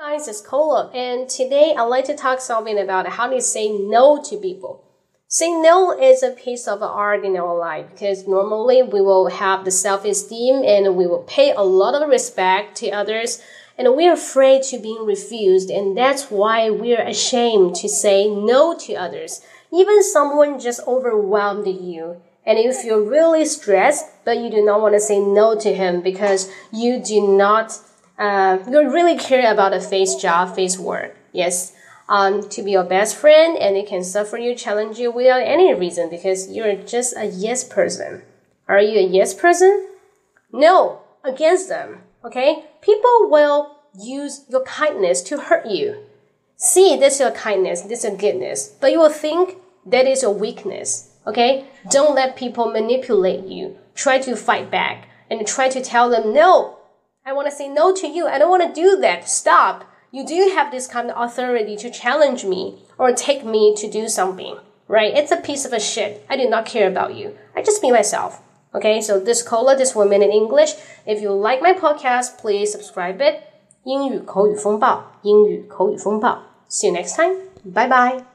guys, it's Cola, and today I'd like to talk something about how to say no to people. Say no is a piece of art in our life because normally we will have the self-esteem and we will pay a lot of respect to others and we're afraid to being refused and that's why we're ashamed to say no to others. Even someone just overwhelmed you and if you feel really stressed but you do not want to say no to him because you do not uh, you really care about a face job, face work. Yes. Um, to be your best friend and it can suffer you, challenge you without any reason because you're just a yes person. Are you a yes person? No, against them. Okay? People will use your kindness to hurt you. See, this is your kindness, this is your goodness, but you will think that is your weakness. Okay? Don't let people manipulate you. Try to fight back and try to tell them, no, I want to say no to you. I don't want to do that. Stop. You do have this kind of authority to challenge me or take me to do something, right? It's a piece of a shit. I do not care about you. I just be myself. Okay, so this cola, this woman in English. If you like my podcast, please subscribe it. 英语口语风暴，英语口语风暴。See you next time. Bye bye.